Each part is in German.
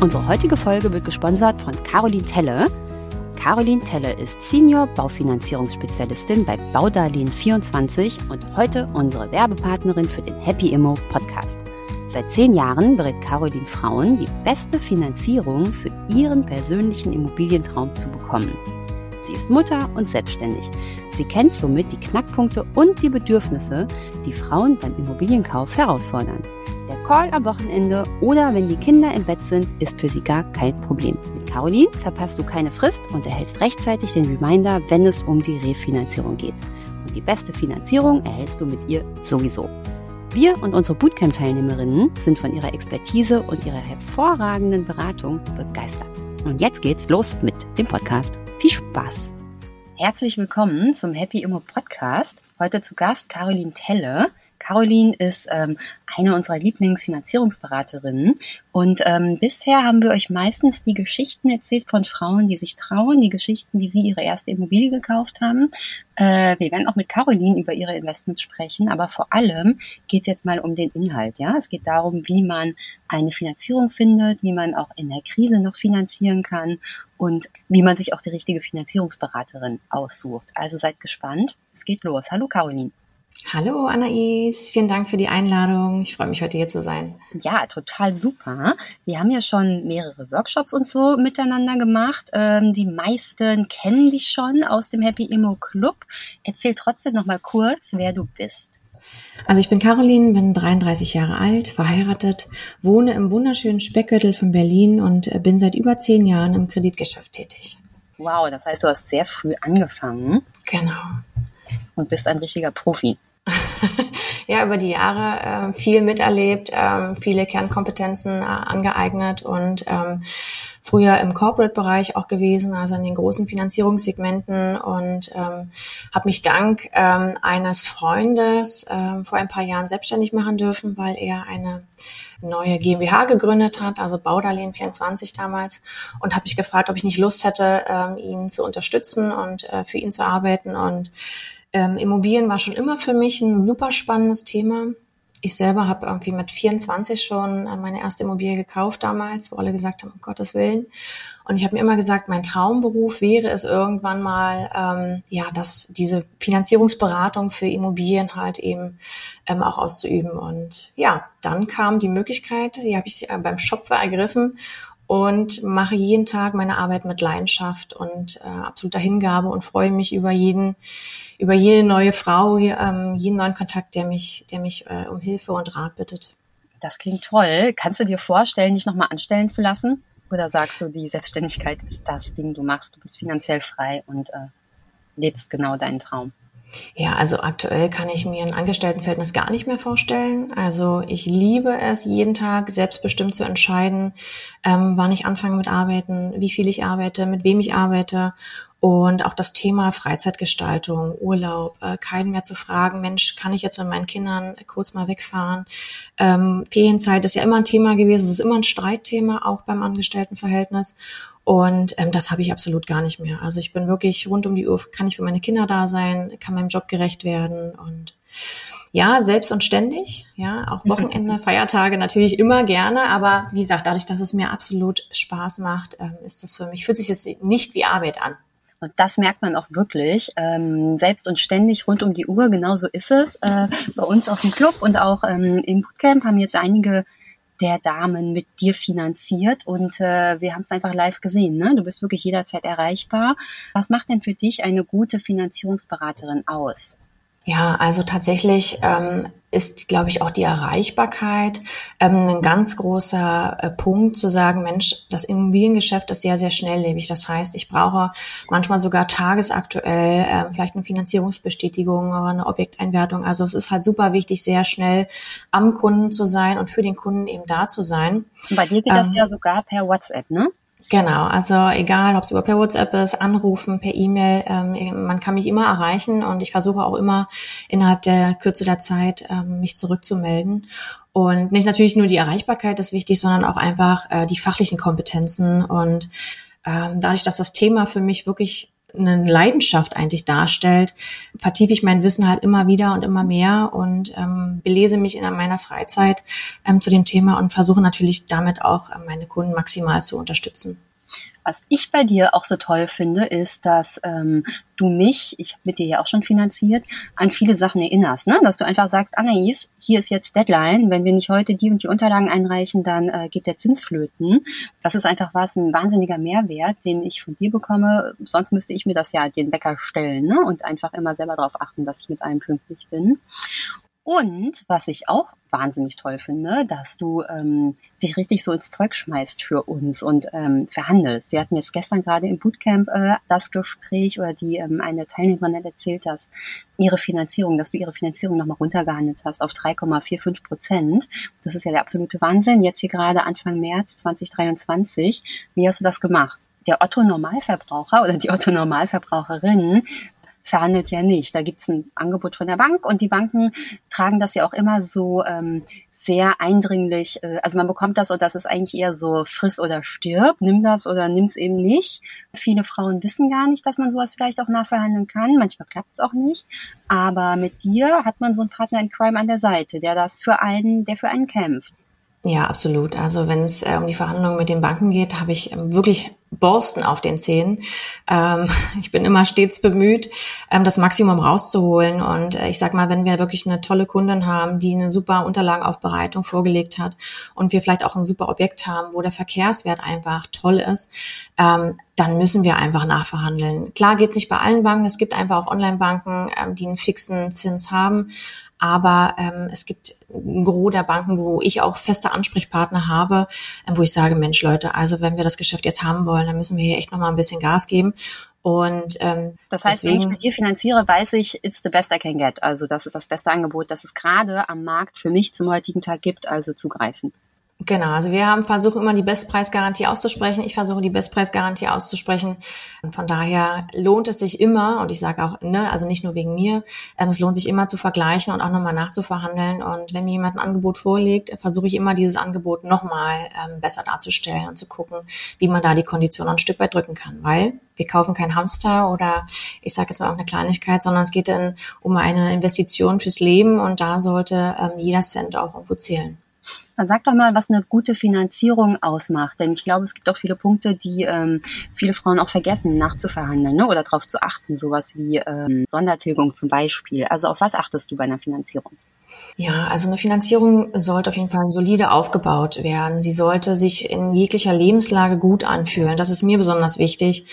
Unsere heutige Folge wird gesponsert von Caroline Telle. Caroline Telle ist Senior Baufinanzierungsspezialistin bei Baudarlehen24 und heute unsere Werbepartnerin für den Happy Immo Podcast. Seit zehn Jahren berät Caroline Frauen, die beste Finanzierung für ihren persönlichen Immobilientraum zu bekommen. Sie ist Mutter und selbstständig. Sie kennt somit die Knackpunkte und die Bedürfnisse, die Frauen beim Immobilienkauf herausfordern. Der Call am Wochenende oder wenn die Kinder im Bett sind, ist für sie gar kein Problem. Mit Caroline verpasst du keine Frist und erhältst rechtzeitig den Reminder, wenn es um die Refinanzierung geht. Und die beste Finanzierung erhältst du mit ihr sowieso. Wir und unsere Bootcamp-Teilnehmerinnen sind von ihrer Expertise und ihrer hervorragenden Beratung begeistert. Und jetzt geht's los mit dem Podcast. Viel Spaß! Herzlich willkommen zum Happy Immo Podcast. Heute zu Gast Caroline Telle. Caroline ist ähm, eine unserer Lieblingsfinanzierungsberaterinnen. Und ähm, bisher haben wir euch meistens die Geschichten erzählt von Frauen, die sich trauen, die Geschichten, wie sie ihre erste Immobilie gekauft haben. Äh, wir werden auch mit Caroline über ihre Investments sprechen, aber vor allem geht es jetzt mal um den Inhalt. Ja, Es geht darum, wie man eine Finanzierung findet, wie man auch in der Krise noch finanzieren kann und wie man sich auch die richtige Finanzierungsberaterin aussucht. Also seid gespannt. Es geht los. Hallo Caroline. Hallo Anais, vielen Dank für die Einladung. Ich freue mich heute hier zu sein. Ja, total super. Wir haben ja schon mehrere Workshops und so miteinander gemacht. Ähm, die meisten kennen dich schon aus dem Happy Immo Club. Erzähl trotzdem noch mal kurz, wer du bist. Also ich bin Caroline, bin 33 Jahre alt, verheiratet, wohne im wunderschönen Speckgürtel von Berlin und äh, bin seit über zehn Jahren im Kreditgeschäft tätig. Wow, das heißt, du hast sehr früh angefangen. Genau. Und bist ein richtiger Profi. ja, über die Jahre äh, viel miterlebt, äh, viele Kernkompetenzen äh, angeeignet und ähm, früher im Corporate-Bereich auch gewesen, also in den großen Finanzierungssegmenten. Und ähm, habe mich dank ähm, eines Freundes ähm, vor ein paar Jahren selbstständig machen dürfen, weil er eine neue GmbH gegründet hat, also Baudarlehen 24 damals, und habe mich gefragt, ob ich nicht Lust hätte, ähm, ihn zu unterstützen und äh, für ihn zu arbeiten. Und ähm, Immobilien war schon immer für mich ein super spannendes Thema. Ich selber habe irgendwie mit 24 schon äh, meine erste Immobilie gekauft damals, wo alle gesagt haben, um Gottes Willen. Und ich habe mir immer gesagt, mein Traumberuf wäre es irgendwann mal, ähm, ja, dass diese Finanzierungsberatung für Immobilien halt eben ähm, auch auszuüben. Und ja, dann kam die Möglichkeit, die habe ich äh, beim Schopfer ergriffen und mache jeden Tag meine Arbeit mit Leidenschaft und äh, absoluter Hingabe und freue mich über jeden, über jede neue Frau, ähm, jeden neuen Kontakt, der mich, der mich äh, um Hilfe und Rat bittet. Das klingt toll. Kannst du dir vorstellen, dich nochmal anstellen zu lassen? Oder sagst du, die Selbstständigkeit ist das Ding, du machst, du bist finanziell frei und äh, lebst genau deinen Traum? Ja, also aktuell kann ich mir ein Angestelltenverhältnis gar nicht mehr vorstellen. Also ich liebe es, jeden Tag selbstbestimmt zu entscheiden, ähm, wann ich anfange mit Arbeiten, wie viel ich arbeite, mit wem ich arbeite und auch das Thema Freizeitgestaltung, Urlaub, äh, keinen mehr zu fragen, Mensch, kann ich jetzt mit meinen Kindern kurz mal wegfahren? Ähm, Ferienzeit ist ja immer ein Thema gewesen, es ist immer ein Streitthema, auch beim Angestelltenverhältnis. Und ähm, das habe ich absolut gar nicht mehr. Also ich bin wirklich rund um die Uhr, kann ich für meine Kinder da sein, kann meinem Job gerecht werden und ja, selbst und ständig, ja, auch Wochenende, Feiertage natürlich immer gerne, aber wie gesagt, dadurch, dass es mir absolut Spaß macht, ähm, ist das für mich, fühlt sich das nicht wie Arbeit an. Und das merkt man auch wirklich, ähm, selbst und ständig rund um die Uhr, genauso ist es. Äh, bei uns aus dem Club und auch ähm, im Bootcamp haben jetzt einige der Damen mit dir finanziert und äh, wir haben es einfach live gesehen. Ne? Du bist wirklich jederzeit erreichbar. Was macht denn für dich eine gute Finanzierungsberaterin aus? Ja, also tatsächlich ähm, ist, glaube ich, auch die Erreichbarkeit ähm, ein ganz großer äh, Punkt zu sagen, Mensch, das Immobiliengeschäft ist sehr, sehr schnelllebig. Das heißt, ich brauche manchmal sogar tagesaktuell äh, vielleicht eine Finanzierungsbestätigung oder eine Objekteinwertung. Also es ist halt super wichtig, sehr schnell am Kunden zu sein und für den Kunden eben da zu sein. Bei dir geht ähm, das ja sogar per WhatsApp, ne? Genau, also egal, ob es über per WhatsApp ist, anrufen, per E-Mail, ähm, man kann mich immer erreichen und ich versuche auch immer innerhalb der Kürze der Zeit ähm, mich zurückzumelden. Und nicht natürlich nur die Erreichbarkeit ist wichtig, sondern auch einfach äh, die fachlichen Kompetenzen und ähm, dadurch, dass das Thema für mich wirklich eine Leidenschaft eigentlich darstellt, vertiefe ich mein Wissen halt immer wieder und immer mehr und ähm, belese mich in meiner Freizeit ähm, zu dem Thema und versuche natürlich damit auch äh, meine Kunden maximal zu unterstützen. Was ich bei dir auch so toll finde, ist, dass ähm, du mich, ich habe mit dir ja auch schon finanziert, an viele Sachen erinnerst. Ne? Dass du einfach sagst, Anais, hier ist jetzt Deadline. Wenn wir nicht heute die und die Unterlagen einreichen, dann äh, geht der Zins flöten. Das ist einfach was, ein wahnsinniger Mehrwert, den ich von dir bekomme. Sonst müsste ich mir das ja den Wecker stellen ne? und einfach immer selber darauf achten, dass ich mit allem pünktlich bin. Und was ich auch wahnsinnig toll finde, dass du ähm, dich richtig so ins Zeug schmeißt für uns und ähm, verhandelst. Wir hatten jetzt gestern gerade im Bootcamp äh, das Gespräch oder die ähm, eine Teilnehmerin hat erzählt, dass ihre Finanzierung, dass du ihre Finanzierung nochmal runtergehandelt hast auf 3,45 Prozent. Das ist ja der absolute Wahnsinn. Jetzt hier gerade Anfang März 2023. Wie hast du das gemacht? der Otto Normalverbraucher oder die Otto Normalverbraucherin verhandelt ja nicht. Da gibt's ein Angebot von der Bank und die Banken tragen das ja auch immer so ähm, sehr eindringlich. Äh, also man bekommt das und das ist eigentlich eher so friss oder stirb, nimm das oder nimm's eben nicht. Viele Frauen wissen gar nicht, dass man sowas vielleicht auch nachverhandeln kann. Manchmal klappt's auch nicht. Aber mit dir hat man so einen Partner in Crime an der Seite, der das für einen, der für einen kämpft. Ja, absolut. Also wenn es äh, um die Verhandlungen mit den Banken geht, habe ich ähm, wirklich Borsten auf den Zähnen. Ähm, ich bin immer stets bemüht, ähm, das Maximum rauszuholen. Und äh, ich sag mal, wenn wir wirklich eine tolle Kundin haben, die eine super Unterlagenaufbereitung vorgelegt hat und wir vielleicht auch ein super Objekt haben, wo der Verkehrswert einfach toll ist, ähm, dann müssen wir einfach nachverhandeln. Klar geht es nicht bei allen Banken. Es gibt einfach auch Online-Banken, ähm, die einen fixen Zins haben. Aber ähm, es gibt ein Gros der Banken, wo ich auch feste Ansprechpartner habe, ähm, wo ich sage, Mensch Leute, also wenn wir das Geschäft jetzt haben wollen, dann müssen wir hier echt nochmal ein bisschen Gas geben. Und ähm, das heißt, deswegen, wenn ich mit dir finanziere, weiß ich, it's the best I can get. Also das ist das beste Angebot, das es gerade am Markt für mich zum heutigen Tag gibt, also zugreifen. Genau, also wir haben versuchen immer die Bestpreisgarantie auszusprechen. Ich versuche die Bestpreisgarantie auszusprechen. Und von daher lohnt es sich immer, und ich sage auch, ne, also nicht nur wegen mir, ähm, es lohnt sich immer zu vergleichen und auch nochmal nachzuverhandeln. Und wenn mir jemand ein Angebot vorlegt, versuche ich immer dieses Angebot nochmal ähm, besser darzustellen und zu gucken, wie man da die Kondition ein Stück weit drücken kann. Weil wir kaufen kein Hamster oder ich sage jetzt mal auch eine Kleinigkeit, sondern es geht dann um eine Investition fürs Leben und da sollte ähm, jeder Cent auch irgendwo zählen. Dann sag doch mal, was eine gute Finanzierung ausmacht. Denn ich glaube, es gibt auch viele Punkte, die ähm, viele Frauen auch vergessen, nachzuverhandeln ne? oder darauf zu achten. Sowas wie ähm, Sondertilgung zum Beispiel. Also auf was achtest du bei einer Finanzierung? Ja, also eine Finanzierung sollte auf jeden Fall solide aufgebaut werden. Sie sollte sich in jeglicher Lebenslage gut anfühlen. Das ist mir besonders wichtig,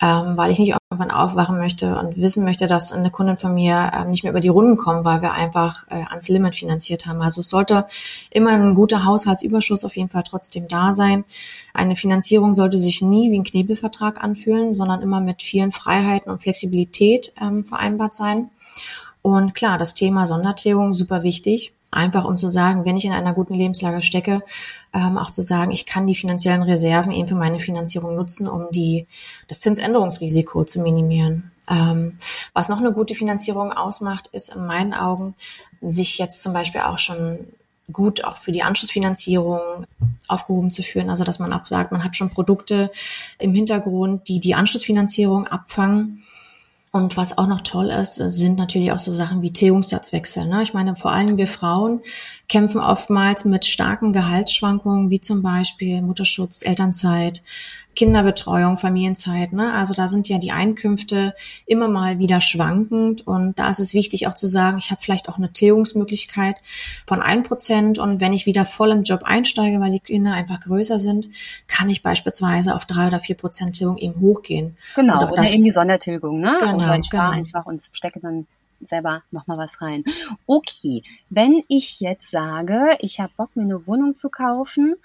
ähm, weil ich nicht irgendwann aufwachen möchte und wissen möchte, dass eine Kundin von mir ähm, nicht mehr über die Runden kommt, weil wir einfach äh, ans Limit finanziert haben. Also es sollte immer ein guter Haushaltsüberschuss auf jeden Fall trotzdem da sein. Eine Finanzierung sollte sich nie wie ein Knebelvertrag anfühlen, sondern immer mit vielen Freiheiten und Flexibilität ähm, vereinbart sein. Und klar, das Thema Sondertilgung super wichtig. Einfach um zu sagen, wenn ich in einer guten Lebenslage stecke, ähm, auch zu sagen, ich kann die finanziellen Reserven eben für meine Finanzierung nutzen, um die, das Zinsänderungsrisiko zu minimieren. Ähm, was noch eine gute Finanzierung ausmacht, ist in meinen Augen, sich jetzt zum Beispiel auch schon gut auch für die Anschlussfinanzierung aufgehoben zu führen. Also dass man auch sagt, man hat schon Produkte im Hintergrund, die die Anschlussfinanzierung abfangen und was auch noch toll ist, sind natürlich auch so Sachen wie Tilgungssatzwechsel. Ne? Ich meine, vor allem wir Frauen kämpfen oftmals mit starken Gehaltsschwankungen, wie zum Beispiel Mutterschutz, Elternzeit, Kinderbetreuung, Familienzeit. Ne? Also da sind ja die Einkünfte immer mal wieder schwankend und da ist es wichtig auch zu sagen, ich habe vielleicht auch eine Tilgungsmöglichkeit von ein Prozent und wenn ich wieder voll im Job einsteige, weil die Kinder einfach größer sind, kann ich beispielsweise auf drei oder vier Prozent Tilgung eben hochgehen. Genau, oder das, eben die Sondertilgung, ne? Genau, und ich genau. einfach und stecke dann selber nochmal was rein. Okay, wenn ich jetzt sage, ich habe Bock, mir eine Wohnung zu kaufen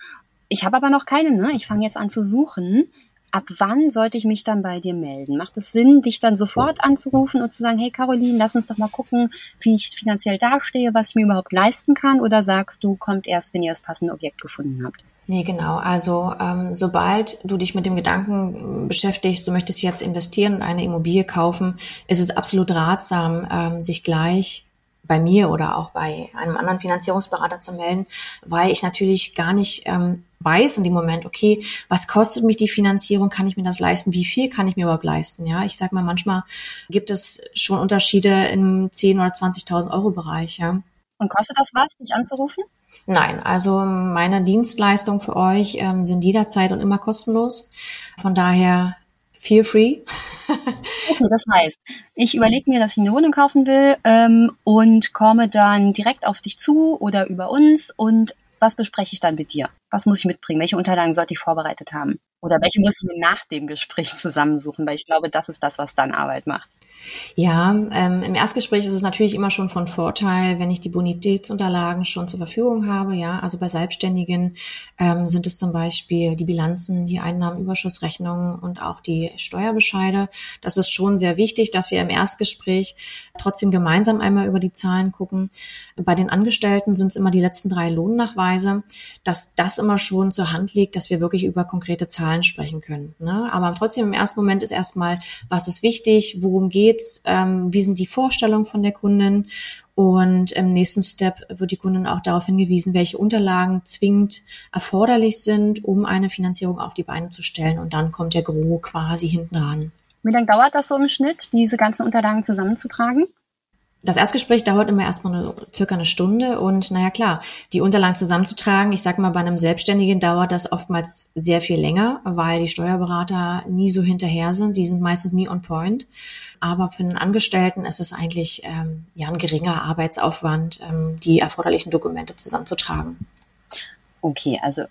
ich habe aber noch keine, ne? Ich fange jetzt an zu suchen. Ab wann sollte ich mich dann bei dir melden? Macht es Sinn, dich dann sofort anzurufen und zu sagen, hey Caroline, lass uns doch mal gucken, wie ich finanziell dastehe, was ich mir überhaupt leisten kann? Oder sagst du, kommt erst, wenn ihr das passende Objekt gefunden habt? Nee, genau. Also ähm, sobald du dich mit dem Gedanken beschäftigst, du möchtest jetzt investieren und eine Immobilie kaufen, ist es absolut ratsam, ähm, sich gleich bei mir oder auch bei einem anderen Finanzierungsberater zu melden, weil ich natürlich gar nicht ähm, weiß in dem Moment, okay, was kostet mich die Finanzierung? Kann ich mir das leisten? Wie viel kann ich mir überhaupt leisten? Ja, ich sag mal, manchmal gibt es schon Unterschiede im 10 oder 20.000 Euro Bereich. Ja. Und kostet das was, dich anzurufen? Nein, also meine Dienstleistungen für euch ähm, sind jederzeit und immer kostenlos. Von daher feel free. okay, das heißt, ich überlege mir, dass ich eine Wohnung kaufen will ähm, und komme dann direkt auf dich zu oder über uns und was bespreche ich dann mit dir? Was muss ich mitbringen? Welche Unterlagen sollte ich vorbereitet haben? Oder welche müssen wir nach dem Gespräch zusammensuchen? Weil ich glaube, das ist das, was dann Arbeit macht. Ja, ähm, im Erstgespräch ist es natürlich immer schon von Vorteil, wenn ich die Bonitätsunterlagen schon zur Verfügung habe. Ja, also bei Selbstständigen ähm, sind es zum Beispiel die Bilanzen, die Einnahmenüberschussrechnungen und auch die Steuerbescheide. Das ist schon sehr wichtig, dass wir im Erstgespräch trotzdem gemeinsam einmal über die Zahlen gucken. Bei den Angestellten sind es immer die letzten drei Lohnnachweise, dass das immer schon zur Hand liegt, dass wir wirklich über konkrete Zahlen sprechen können. Ne? Aber trotzdem im ersten Moment ist erstmal, was ist wichtig, worum geht geht's, ähm, wie sind die Vorstellungen von der Kundin und im nächsten Step wird die Kundin auch darauf hingewiesen, welche Unterlagen zwingend erforderlich sind, um eine Finanzierung auf die Beine zu stellen. Und dann kommt der Gro quasi hinten ran. Wie lange dauert das so im Schnitt, diese ganzen Unterlagen zusammenzutragen? Das Erstgespräch dauert immer erstmal eine, circa eine Stunde und naja klar, die Unterlagen zusammenzutragen, ich sag mal, bei einem Selbstständigen dauert das oftmals sehr viel länger, weil die Steuerberater nie so hinterher sind, die sind meistens nie on point. Aber für einen Angestellten ist es eigentlich ähm, ja ein geringer Arbeitsaufwand, ähm, die erforderlichen Dokumente zusammenzutragen. Okay, also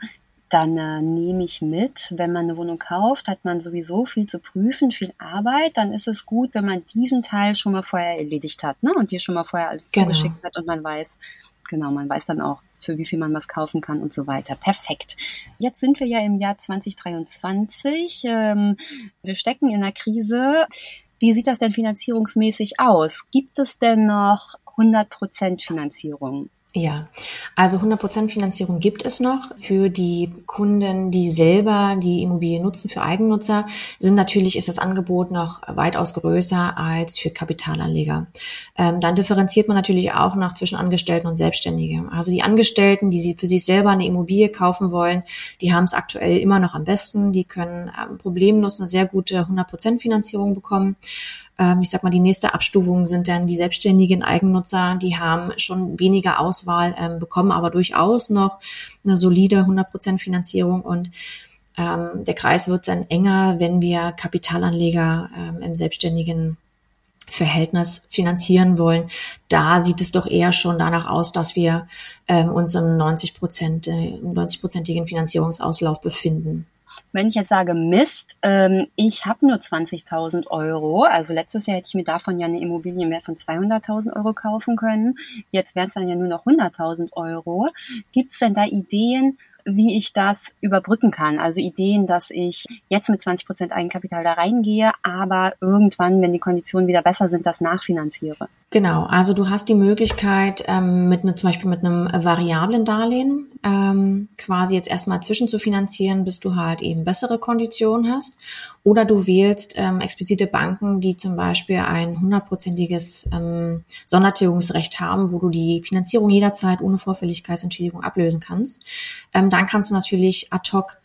dann äh, nehme ich mit, wenn man eine Wohnung kauft, hat man sowieso viel zu prüfen, viel Arbeit. Dann ist es gut, wenn man diesen Teil schon mal vorher erledigt hat ne? und dir schon mal vorher alles genau. zugeschickt hat und man weiß, genau, man weiß dann auch, für wie viel man was kaufen kann und so weiter. Perfekt. Jetzt sind wir ja im Jahr 2023. Ähm, wir stecken in einer Krise. Wie sieht das denn finanzierungsmäßig aus? Gibt es denn noch 100% Finanzierung? Ja, also 100% Finanzierung gibt es noch. Für die Kunden, die selber die Immobilie nutzen, für Eigennutzer, sind natürlich ist das Angebot noch weitaus größer als für Kapitalanleger. Ähm, dann differenziert man natürlich auch noch zwischen Angestellten und Selbstständigen. Also die Angestellten, die für sich selber eine Immobilie kaufen wollen, die haben es aktuell immer noch am besten. Die können ähm, problemlos eine sehr gute 100% Finanzierung bekommen. Ähm, ich sag mal, die nächste Abstufung sind dann die selbstständigen Eigennutzer, die haben schon weniger Auswahl, ähm, bekommen aber durchaus noch eine solide 100% Finanzierung und ähm, der Kreis wird dann enger, wenn wir Kapitalanleger ähm, im selbstständigen Verhältnis finanzieren wollen. Da sieht es doch eher schon danach aus, dass wir ähm, uns im 90 Prozent, äh, 90-prozentigen Finanzierungsauslauf befinden. Wenn ich jetzt sage, Mist, ähm, ich habe nur 20.000 Euro, also letztes Jahr hätte ich mir davon ja eine Immobilie mehr von 200.000 Euro kaufen können, jetzt wären es dann ja nur noch 100.000 Euro. Gibt es denn da Ideen, wie ich das überbrücken kann. Also Ideen, dass ich jetzt mit 20 Prozent Eigenkapital da reingehe, aber irgendwann, wenn die Konditionen wieder besser sind, das nachfinanziere. Genau, also du hast die Möglichkeit, ähm, mit ne, zum Beispiel mit einem variablen Darlehen ähm, quasi jetzt erstmal zwischen zu finanzieren, bis du halt eben bessere Konditionen hast. Oder du wählst ähm, explizite Banken, die zum Beispiel ein hundertprozentiges ähm, Sondertilgungsrecht haben, wo du die Finanzierung jederzeit ohne Vorfälligkeitsentschädigung ablösen kannst. Ähm, dann kannst du natürlich ad hoc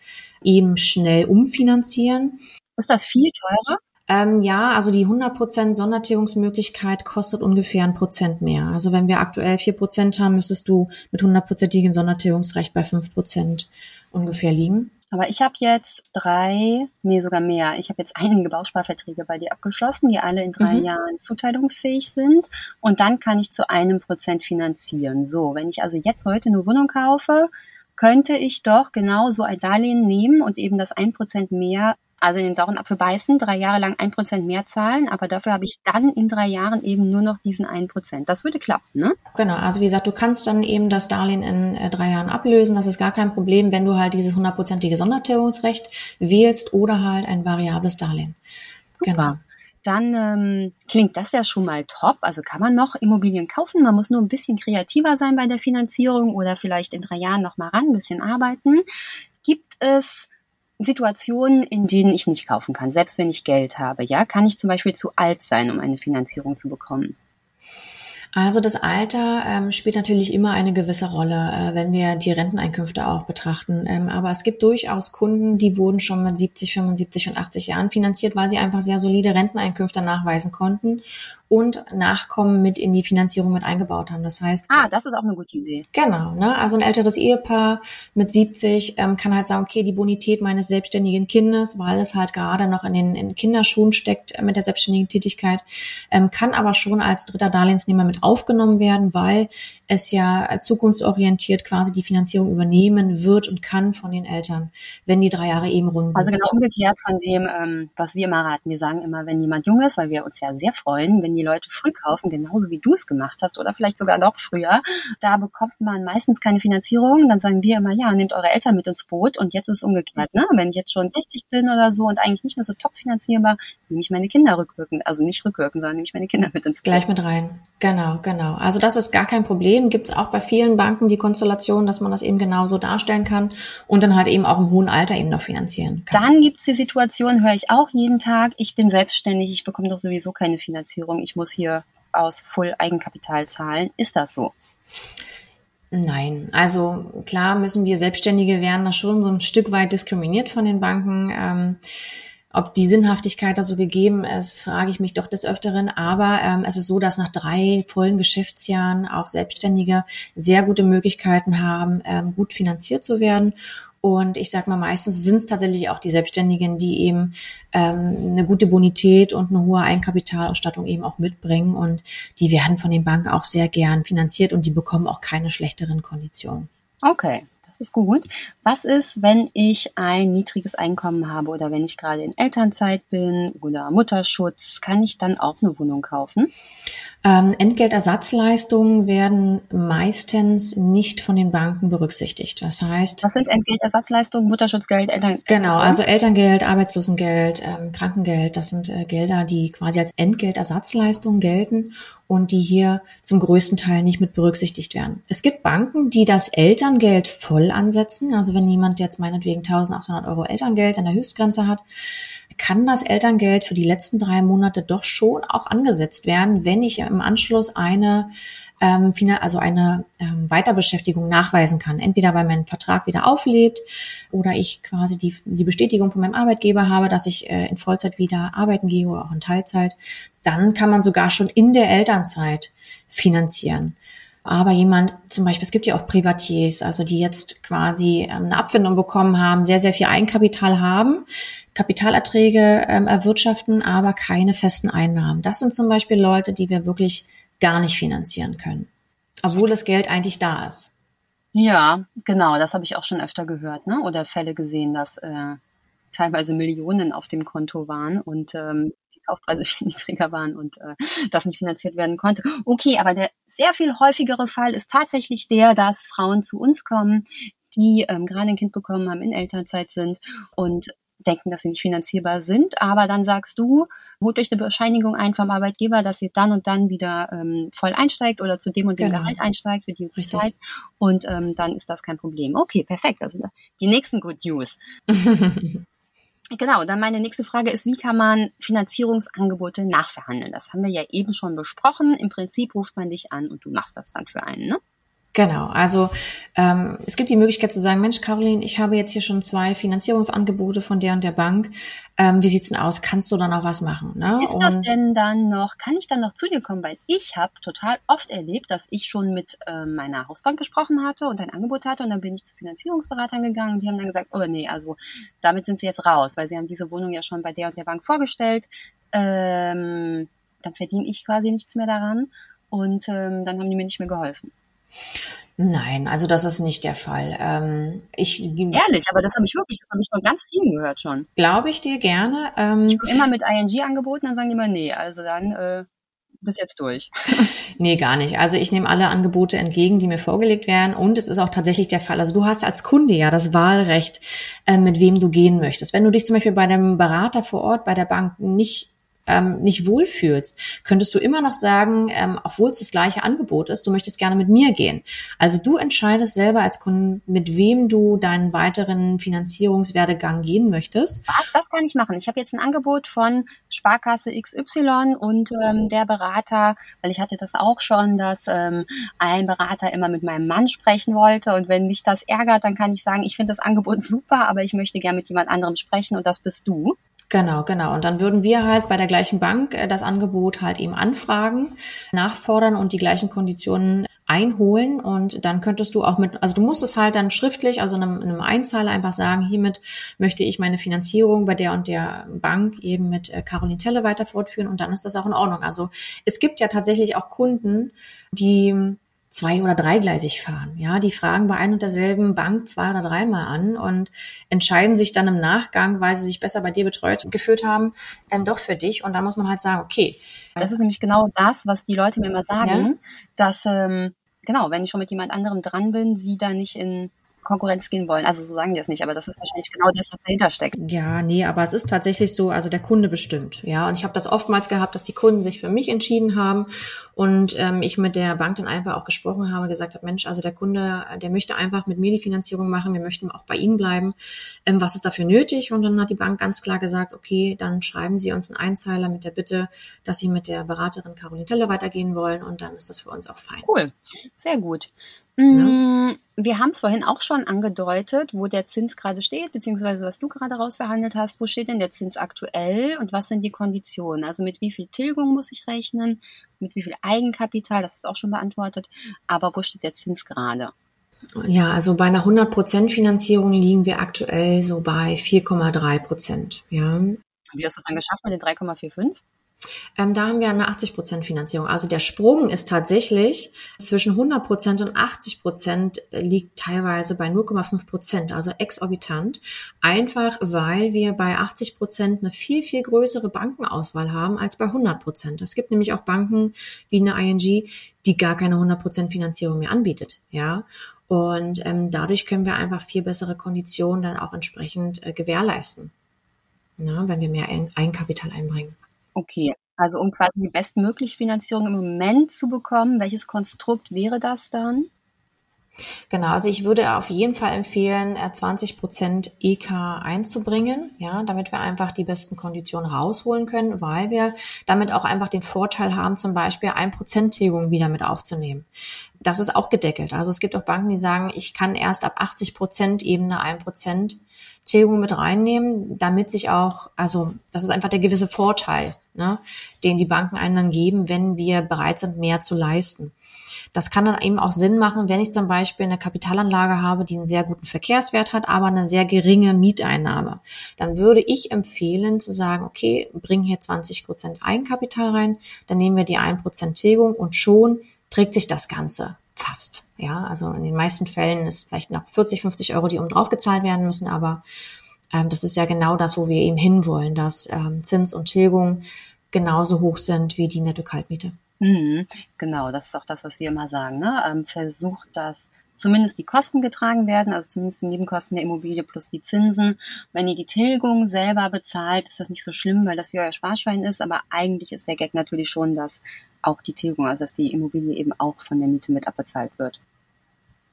eben schnell umfinanzieren. Ist das viel teurer? Ähm, ja, also die 100% Sondertilgungsmöglichkeit kostet ungefähr ein Prozent mehr. Also wenn wir aktuell vier Prozent haben, müsstest du mit 100%igem Sondertilgungsrecht bei fünf Prozent ungefähr liegen. Aber ich habe jetzt drei, nee, sogar mehr. Ich habe jetzt einige Bausparverträge bei dir abgeschlossen, die alle in drei mhm. Jahren zuteilungsfähig sind. Und dann kann ich zu einem Prozent finanzieren. So, wenn ich also jetzt heute eine Wohnung kaufe, könnte ich doch genau so ein Darlehen nehmen und eben das ein Prozent mehr also in den sauren Apfel beißen, drei Jahre lang ein Prozent mehr zahlen, aber dafür habe ich dann in drei Jahren eben nur noch diesen einen Prozent. Das würde klappen, ne? Genau, also wie gesagt, du kannst dann eben das Darlehen in äh, drei Jahren ablösen. Das ist gar kein Problem, wenn du halt dieses hundertprozentige Sondertilgungsrecht wählst oder halt ein variables Darlehen. Super. Genau dann ähm, klingt das ja schon mal top. Also kann man noch Immobilien kaufen. Man muss nur ein bisschen kreativer sein bei der Finanzierung oder vielleicht in drei Jahren noch mal ran, ein bisschen arbeiten. Gibt es Situationen, in denen ich nicht kaufen kann, selbst wenn ich Geld habe. Ja, kann ich zum Beispiel zu alt sein, um eine Finanzierung zu bekommen? Also das Alter ähm, spielt natürlich immer eine gewisse Rolle, äh, wenn wir die Renteneinkünfte auch betrachten. Ähm, aber es gibt durchaus Kunden, die wurden schon mit 70, 75 und 80 Jahren finanziert, weil sie einfach sehr solide Renteneinkünfte nachweisen konnten und Nachkommen mit in die Finanzierung mit eingebaut haben. Das heißt. Ah, das ist auch eine gute Idee. Genau, ne? Also ein älteres Ehepaar mit 70 ähm, kann halt sagen, okay, die Bonität meines selbstständigen Kindes, weil es halt gerade noch in den in Kinderschuhen steckt äh, mit der selbstständigen Tätigkeit, ähm, kann aber schon als dritter Darlehensnehmer mit aufgenommen werden, weil es ja zukunftsorientiert quasi die Finanzierung übernehmen wird und kann von den Eltern, wenn die drei Jahre eben rum sind. Also genau umgekehrt von dem, ähm, was wir immer raten. Wir sagen immer, wenn jemand jung ist, weil wir uns ja sehr freuen, wenn die Leute früh kaufen, genauso wie du es gemacht hast oder vielleicht sogar noch früher, da bekommt man meistens keine Finanzierung. Dann sagen wir immer, ja, nehmt eure Eltern mit ins Boot und jetzt ist es umgekehrt. Ne? Wenn ich jetzt schon 60 bin oder so und eigentlich nicht mehr so top finanzierbar, nehme ich meine Kinder rückwirkend, also nicht rückwirkend, sondern nehme ich meine Kinder mit ins Boot. Gleich mit rein. Genau, genau. Also das ist gar kein Problem. Gibt es auch bei vielen Banken die Konstellation, dass man das eben genauso darstellen kann und dann halt eben auch im hohen Alter eben noch finanzieren kann. Dann gibt es die Situation, höre ich auch jeden Tag, ich bin selbstständig, ich bekomme doch sowieso keine Finanzierung, ich muss hier aus Full Eigenkapital zahlen. Ist das so? Nein, also klar müssen wir Selbstständige werden da schon so ein Stück weit diskriminiert von den Banken. Ähm, ob die Sinnhaftigkeit da so gegeben ist, frage ich mich doch des Öfteren. Aber ähm, es ist so, dass nach drei vollen Geschäftsjahren auch Selbstständige sehr gute Möglichkeiten haben, ähm, gut finanziert zu werden. Und ich sage mal, meistens sind es tatsächlich auch die Selbstständigen, die eben ähm, eine gute Bonität und eine hohe Eigenkapitalausstattung eben auch mitbringen. Und die werden von den Banken auch sehr gern finanziert und die bekommen auch keine schlechteren Konditionen. Okay ist gut. Was ist, wenn ich ein niedriges Einkommen habe oder wenn ich gerade in Elternzeit bin oder Mutterschutz? Kann ich dann auch eine Wohnung kaufen? Ähm, Entgeltersatzleistungen werden meistens nicht von den Banken berücksichtigt. Das heißt. Was sind Entgeltersatzleistungen? Mutterschutzgeld, Elterngeld? Genau, also Elterngeld, Arbeitslosengeld, ähm, Krankengeld, das sind äh, Gelder, die quasi als Entgeltersatzleistungen gelten und die hier zum größten Teil nicht mit berücksichtigt werden. Es gibt Banken, die das Elterngeld voll ansetzen. Also wenn jemand jetzt meinetwegen 1800 Euro Elterngeld an der Höchstgrenze hat, kann das Elterngeld für die letzten drei Monate doch schon auch angesetzt werden, wenn ich im Anschluss eine ähm, also eine ähm, Weiterbeschäftigung nachweisen kann. Entweder weil mein Vertrag wieder auflebt oder ich quasi die, die Bestätigung von meinem Arbeitgeber habe, dass ich äh, in Vollzeit wieder arbeiten gehe oder auch in Teilzeit. Dann kann man sogar schon in der Elternzeit finanzieren. Aber jemand, zum Beispiel, es gibt ja auch Privatiers, also die jetzt quasi ähm, eine Abfindung bekommen haben, sehr, sehr viel Eigenkapital haben, Kapitalerträge ähm, erwirtschaften, aber keine festen Einnahmen. Das sind zum Beispiel Leute, die wir wirklich gar nicht finanzieren können, obwohl das Geld eigentlich da ist. Ja, genau, das habe ich auch schon öfter gehört, ne? Oder Fälle gesehen, dass äh, teilweise Millionen auf dem Konto waren und ähm, die Kaufpreise viel niedriger waren und äh, das nicht finanziert werden konnte. Okay, aber der sehr viel häufigere Fall ist tatsächlich der, dass Frauen zu uns kommen, die ähm, gerade ein Kind bekommen haben, in Elternzeit sind und denken, dass sie nicht finanzierbar sind. Aber dann sagst du, holt euch eine Bescheinigung ein vom Arbeitgeber, dass ihr dann und dann wieder ähm, voll einsteigt oder zu dem und dem genau. Gehalt einsteigt für die die Zeit. Und ähm, dann ist das kein Problem. Okay, perfekt. Das sind die nächsten Good News. Genau, dann meine nächste Frage ist, wie kann man Finanzierungsangebote nachverhandeln? Das haben wir ja eben schon besprochen. Im Prinzip ruft man dich an und du machst das dann für einen, ne? Genau, also ähm, es gibt die Möglichkeit zu sagen, Mensch, Caroline, ich habe jetzt hier schon zwei Finanzierungsangebote von der und der Bank. Ähm, wie sieht's denn aus? Kannst du da noch was machen? Ne? Ist das denn dann noch, kann ich dann noch zu dir kommen? Weil ich habe total oft erlebt, dass ich schon mit äh, meiner Hausbank gesprochen hatte und ein Angebot hatte und dann bin ich zu Finanzierungsberatern gegangen und die haben dann gesagt, oh nee, also damit sind sie jetzt raus, weil sie haben diese Wohnung ja schon bei der und der Bank vorgestellt. Ähm, dann verdiene ich quasi nichts mehr daran und ähm, dann haben die mir nicht mehr geholfen. Nein, also das ist nicht der Fall. Ähm, ich, Ehrlich, aber das habe ich wirklich, das habe ich von ganz vielen gehört schon. Glaube ich dir gerne. Ähm, ich immer mit ING angeboten, dann sagen die immer, nee, also dann äh, bis jetzt durch. nee, gar nicht. Also ich nehme alle Angebote entgegen, die mir vorgelegt werden. Und es ist auch tatsächlich der Fall. Also du hast als Kunde ja das Wahlrecht, äh, mit wem du gehen möchtest. Wenn du dich zum Beispiel bei dem Berater vor Ort, bei der Bank nicht ähm, nicht wohlfühlst, könntest du immer noch sagen, ähm, obwohl es das gleiche Angebot ist, du möchtest gerne mit mir gehen. Also du entscheidest selber als Kunde, mit wem du deinen weiteren Finanzierungswerdegang gehen möchtest. Das kann ich machen. Ich habe jetzt ein Angebot von Sparkasse XY und ähm, der Berater, weil ich hatte das auch schon, dass ähm, ein Berater immer mit meinem Mann sprechen wollte und wenn mich das ärgert, dann kann ich sagen, ich finde das Angebot super, aber ich möchte gerne mit jemand anderem sprechen und das bist du. Genau, genau. Und dann würden wir halt bei der gleichen Bank äh, das Angebot halt eben anfragen, nachfordern und die gleichen Konditionen einholen. Und dann könntest du auch mit, also du musst es halt dann schriftlich, also in einem, in einem Einzahler einfach sagen, hiermit möchte ich meine Finanzierung bei der und der Bank eben mit äh, Caroline Telle weiter fortführen und dann ist das auch in Ordnung. Also es gibt ja tatsächlich auch Kunden, die zwei- oder dreigleisig fahren. Ja, die fragen bei ein und derselben Bank zwei oder dreimal an und entscheiden sich dann im Nachgang, weil sie sich besser bei dir betreut geführt haben, ähm, doch für dich. Und da muss man halt sagen, okay. Das ist nämlich genau das, was die Leute mir immer sagen, ja? dass, ähm, genau, wenn ich schon mit jemand anderem dran bin, sie da nicht in Konkurrenz gehen wollen. Also so sagen die es nicht, aber das ist wahrscheinlich genau das, was dahinter steckt. Ja, nee, aber es ist tatsächlich so, also der Kunde bestimmt, ja. Und ich habe das oftmals gehabt, dass die Kunden sich für mich entschieden haben und ähm, ich mit der Bank dann einfach auch gesprochen habe, gesagt habe, Mensch, also der Kunde, der möchte einfach mit mir die Finanzierung machen, wir möchten auch bei Ihnen bleiben. Ähm, was ist dafür nötig? Und dann hat die Bank ganz klar gesagt, okay, dann schreiben Sie uns einen Einzeiler mit der Bitte, dass Sie mit der Beraterin Caroline Teller weitergehen wollen und dann ist das für uns auch fein. Cool, sehr gut. Ja. Mm, wir haben es vorhin auch schon angedeutet, wo der Zins gerade steht, beziehungsweise was du gerade rausverhandelt hast. Wo steht denn der Zins aktuell und was sind die Konditionen? Also mit wie viel Tilgung muss ich rechnen, mit wie viel Eigenkapital, das ist auch schon beantwortet. Aber wo steht der Zins gerade? Ja, also bei einer 100% Finanzierung liegen wir aktuell so bei 4,3 Prozent. Ja. Wie hast du es dann geschafft mit den 3,45? Ähm, da haben wir eine 80 Prozent Finanzierung. Also der Sprung ist tatsächlich zwischen 100 Prozent und 80 Prozent äh, liegt teilweise bei 0,5 Prozent, also exorbitant. Einfach weil wir bei 80 Prozent eine viel, viel größere Bankenauswahl haben als bei 100 Prozent. Es gibt nämlich auch Banken wie eine ING, die gar keine 100 Prozent Finanzierung mehr anbietet. Ja. Und ähm, dadurch können wir einfach viel bessere Konditionen dann auch entsprechend äh, gewährleisten, ja, wenn wir mehr Eigenkapital einbringen. Okay, also um quasi die bestmögliche Finanzierung im Moment zu bekommen, welches Konstrukt wäre das dann? Genau, also ich würde auf jeden Fall empfehlen, 20 äh, Prozent EK einzubringen, ja, damit wir einfach die besten Konditionen rausholen können, weil wir damit auch einfach den Vorteil haben, zum Beispiel ein Prozent Tilgung wieder mit aufzunehmen. Das ist auch gedeckelt. Also es gibt auch Banken, die sagen, ich kann erst ab 80 Prozent Ebene ein Prozent Tilgung mit reinnehmen, damit sich auch, also das ist einfach der gewisse Vorteil, ne, den die Banken einen dann geben, wenn wir bereit sind, mehr zu leisten. Das kann dann eben auch Sinn machen, wenn ich zum Beispiel eine Kapitalanlage habe, die einen sehr guten Verkehrswert hat, aber eine sehr geringe Mieteinnahme. Dann würde ich empfehlen zu sagen, okay, bring hier 20 Prozent Eigenkapital rein, dann nehmen wir die 1 Prozent Tilgung und schon trägt sich das Ganze fast. Ja, also in den meisten Fällen ist vielleicht noch 40, 50 Euro, die um drauf gezahlt werden müssen, aber ähm, das ist ja genau das, wo wir eben hinwollen, dass ähm, Zins und Tilgung genauso hoch sind wie die Netto-Kaltmiete. Mhm, genau, das ist auch das, was wir immer sagen. Ne? Ähm, versucht, dass zumindest die Kosten getragen werden, also zumindest die Nebenkosten der Immobilie plus die Zinsen. Wenn ihr die Tilgung selber bezahlt, ist das nicht so schlimm, weil das wie euer Sparschwein ist, aber eigentlich ist der Gag natürlich schon, dass auch die Tilgung, also dass die Immobilie eben auch von der Miete mit abbezahlt wird.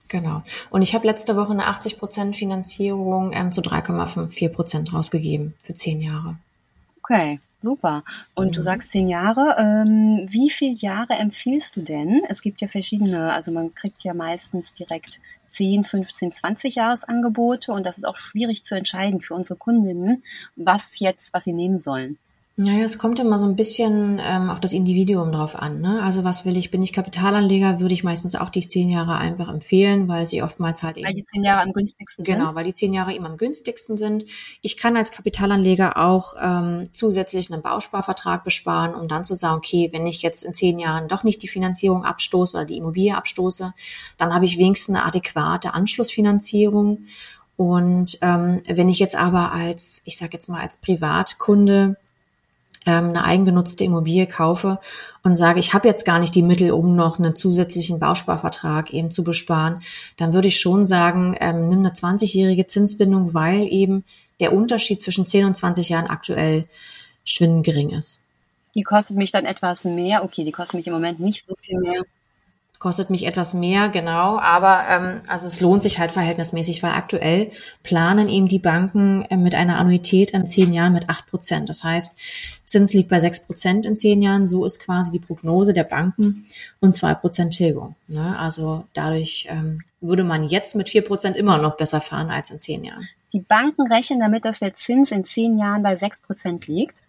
Genau. Und ich habe letzte Woche eine 80% Finanzierung ähm, zu 3,54% rausgegeben für zehn Jahre. Okay, super. Und mhm. du sagst zehn Jahre. Ähm, wie viele Jahre empfiehlst du denn? Es gibt ja verschiedene, also man kriegt ja meistens direkt 10, 15, 20 Jahresangebote und das ist auch schwierig zu entscheiden für unsere Kundinnen, was jetzt, was sie nehmen sollen. Naja, es kommt immer so ein bisschen ähm, auf das Individuum drauf an. Ne? Also was will ich? Bin ich Kapitalanleger, würde ich meistens auch die zehn Jahre einfach empfehlen, weil sie oftmals halt eben... Weil die zehn Jahre am günstigsten genau, sind? Genau, weil die zehn Jahre eben am günstigsten sind. Ich kann als Kapitalanleger auch ähm, zusätzlich einen Bausparvertrag besparen, um dann zu sagen, okay, wenn ich jetzt in zehn Jahren doch nicht die Finanzierung abstoße oder die Immobilie abstoße, dann habe ich wenigstens eine adäquate Anschlussfinanzierung. Und ähm, wenn ich jetzt aber als, ich sage jetzt mal als Privatkunde ähm, eine eigengenutzte Immobilie kaufe und sage, ich habe jetzt gar nicht die Mittel, um noch einen zusätzlichen Bausparvertrag eben zu besparen, dann würde ich schon sagen, ähm, nimm eine 20-jährige Zinsbindung, weil eben der Unterschied zwischen 10 und 20 Jahren aktuell schwindend gering ist. Die kostet mich dann etwas mehr. Okay, die kostet mich im Moment nicht so viel mehr kostet mich etwas mehr, genau, aber ähm, also es lohnt sich halt verhältnismäßig, weil aktuell planen eben die Banken äh, mit einer Annuität in zehn Jahren mit acht Prozent. Das heißt, Zins liegt bei sechs Prozent in zehn Jahren, so ist quasi die Prognose der Banken und zwei Prozent Tilgung. Ne? Also dadurch ähm, würde man jetzt mit vier Prozent immer noch besser fahren als in zehn Jahren. Die Banken rechnen damit, dass der Zins in zehn Jahren bei sechs Prozent liegt.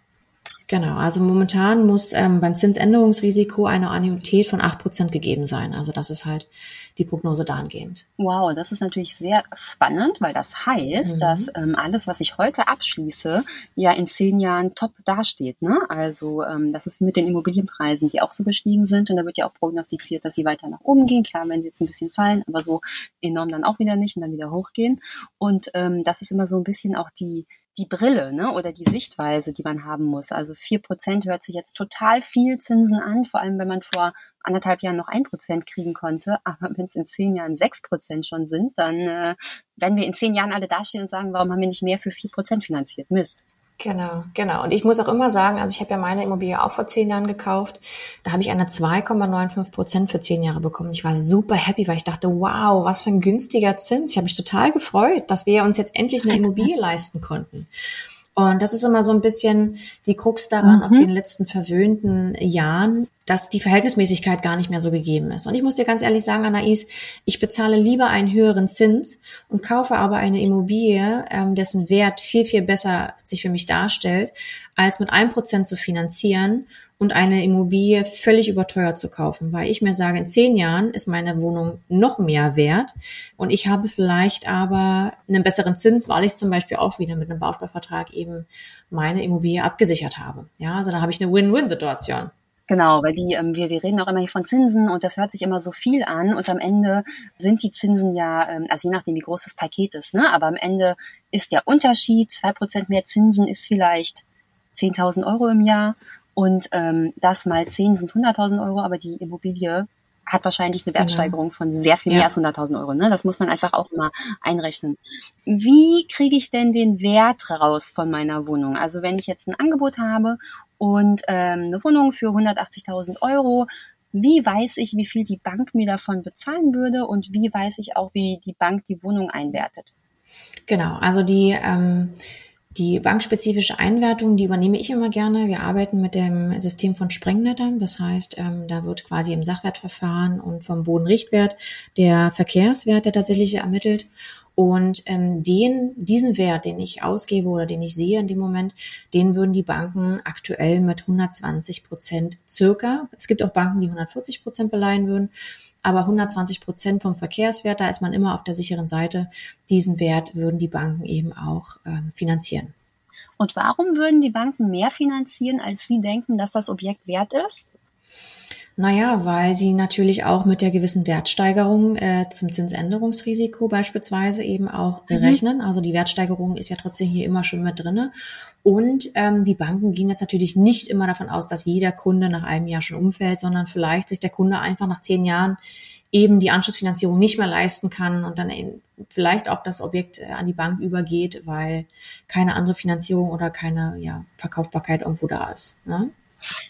Genau, also momentan muss ähm, beim Zinsänderungsrisiko eine Annuität von acht Prozent gegeben sein. Also das ist halt die Prognose dahingehend. Wow, das ist natürlich sehr spannend, weil das heißt, mhm. dass ähm, alles, was ich heute abschließe, ja in zehn Jahren top dasteht. Ne? Also ähm, das ist mit den Immobilienpreisen, die auch so gestiegen sind. Und da wird ja auch prognostiziert, dass sie weiter nach oben gehen. Klar, wenn sie jetzt ein bisschen fallen, aber so enorm dann auch wieder nicht und dann wieder hochgehen. Und ähm, das ist immer so ein bisschen auch die die Brille ne, oder die Sichtweise, die man haben muss. Also vier Prozent hört sich jetzt total viel Zinsen an, vor allem wenn man vor anderthalb Jahren noch ein Prozent kriegen konnte. Aber wenn es in zehn Jahren sechs Prozent schon sind, dann äh, werden wir in zehn Jahren alle dastehen und sagen, warum haben wir nicht mehr für vier Prozent finanziert? Mist. Genau, genau. Und ich muss auch immer sagen, also ich habe ja meine Immobilie auch vor zehn Jahren gekauft. Da habe ich eine 2,95 Prozent für zehn Jahre bekommen. Ich war super happy, weil ich dachte, wow, was für ein günstiger Zins. Ich habe mich total gefreut, dass wir uns jetzt endlich eine Immobilie leisten konnten. Und das ist immer so ein bisschen die Krux daran mhm. aus den letzten verwöhnten Jahren, dass die Verhältnismäßigkeit gar nicht mehr so gegeben ist. Und ich muss dir ganz ehrlich sagen, Anais, ich bezahle lieber einen höheren Zins und kaufe aber eine Immobilie, ähm, dessen Wert viel, viel besser sich für mich darstellt, als mit einem Prozent zu finanzieren und eine Immobilie völlig überteuert zu kaufen, weil ich mir sage, in zehn Jahren ist meine Wohnung noch mehr wert und ich habe vielleicht aber einen besseren Zins, weil ich zum Beispiel auch wieder mit einem Bausparvertrag eben meine Immobilie abgesichert habe. Ja, also da habe ich eine Win-Win-Situation. Genau, weil die, ähm, wir, wir reden auch immer hier von Zinsen und das hört sich immer so viel an und am Ende sind die Zinsen ja, ähm, also je nachdem, wie groß das Paket ist, ne? aber am Ende ist der Unterschied, zwei Prozent mehr Zinsen ist vielleicht 10.000 Euro im Jahr und ähm, das mal 10 sind 100.000 Euro, aber die Immobilie hat wahrscheinlich eine genau. Wertsteigerung von sehr viel mehr ja. als 100.000 Euro. Ne? Das muss man einfach auch immer einrechnen. Wie kriege ich denn den Wert raus von meiner Wohnung? Also wenn ich jetzt ein Angebot habe und ähm, eine Wohnung für 180.000 Euro, wie weiß ich, wie viel die Bank mir davon bezahlen würde und wie weiß ich auch, wie die Bank die Wohnung einwertet? Genau, also die ähm, die bankspezifische Einwertung, die übernehme ich immer gerne. Wir arbeiten mit dem System von Sprengnetter. Das heißt, ähm, da wird quasi im Sachwertverfahren und vom Bodenrichtwert der Verkehrswert, der tatsächlich ermittelt. Und ähm, den, diesen Wert, den ich ausgebe oder den ich sehe in dem Moment, den würden die Banken aktuell mit 120 Prozent circa. Es gibt auch Banken, die 140 Prozent beleihen würden aber 120 Prozent vom Verkehrswert, da ist man immer auf der sicheren Seite. Diesen Wert würden die Banken eben auch ähm, finanzieren. Und warum würden die Banken mehr finanzieren, als sie denken, dass das Objekt wert ist? Naja, weil sie natürlich auch mit der gewissen Wertsteigerung äh, zum Zinsänderungsrisiko beispielsweise eben auch mhm. rechnen. Also die Wertsteigerung ist ja trotzdem hier immer schon mit drinne. Und ähm, die Banken gehen jetzt natürlich nicht immer davon aus, dass jeder Kunde nach einem Jahr schon umfällt, sondern vielleicht sich der Kunde einfach nach zehn Jahren eben die Anschlussfinanzierung nicht mehr leisten kann und dann eben vielleicht auch das Objekt äh, an die Bank übergeht, weil keine andere Finanzierung oder keine ja, Verkaufbarkeit irgendwo da ist. Ne?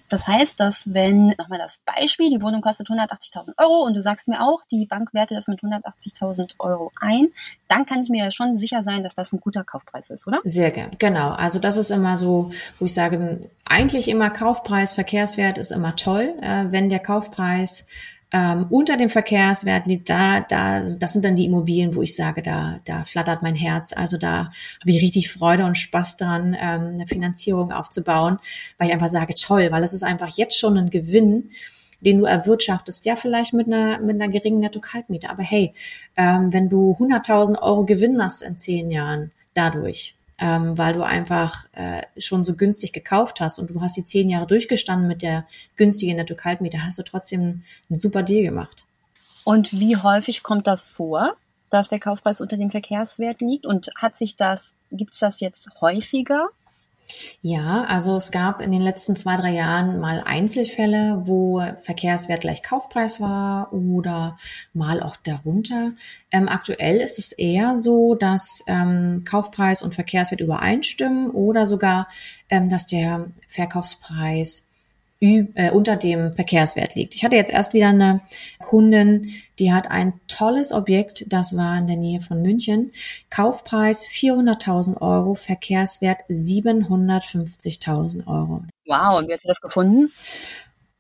Das heißt, dass wenn, nochmal das Beispiel, die Wohnung kostet 180.000 Euro und du sagst mir auch, die Bank wertet das mit 180.000 Euro ein, dann kann ich mir ja schon sicher sein, dass das ein guter Kaufpreis ist, oder? Sehr gern, genau. Also das ist immer so, wo ich sage, eigentlich immer Kaufpreis, Verkehrswert ist immer toll. Äh, wenn der Kaufpreis ähm, unter dem Verkehrswert liegt, da, da, das sind dann die Immobilien, wo ich sage, da, da flattert mein Herz. Also da habe ich richtig Freude und Spaß dran, ähm, eine Finanzierung aufzubauen, weil ich einfach sage, toll, weil es ist einfach jetzt schon ein Gewinn, den du erwirtschaftest, ja vielleicht mit einer, mit einer geringen Netto-Kaltmiete. Aber hey, ähm, wenn du 100.000 Euro Gewinn machst in zehn Jahren dadurch, ähm, weil du einfach äh, schon so günstig gekauft hast und du hast die zehn Jahre durchgestanden mit der günstigen Netto-Kaltmiete, hast du trotzdem einen super Deal gemacht. Und wie häufig kommt das vor, dass der Kaufpreis unter dem Verkehrswert liegt? Und hat sich das, gibt's das jetzt häufiger? Ja, also es gab in den letzten zwei, drei Jahren mal Einzelfälle, wo Verkehrswert gleich Kaufpreis war oder mal auch darunter. Ähm, aktuell ist es eher so, dass ähm, Kaufpreis und Verkehrswert übereinstimmen oder sogar, ähm, dass der Verkaufspreis äh, unter dem Verkehrswert liegt. Ich hatte jetzt erst wieder eine Kundin, die hat ein tolles Objekt, das war in der Nähe von München. Kaufpreis 400.000 Euro, Verkehrswert 750.000 Euro. Wow, und wie hat sie das gefunden?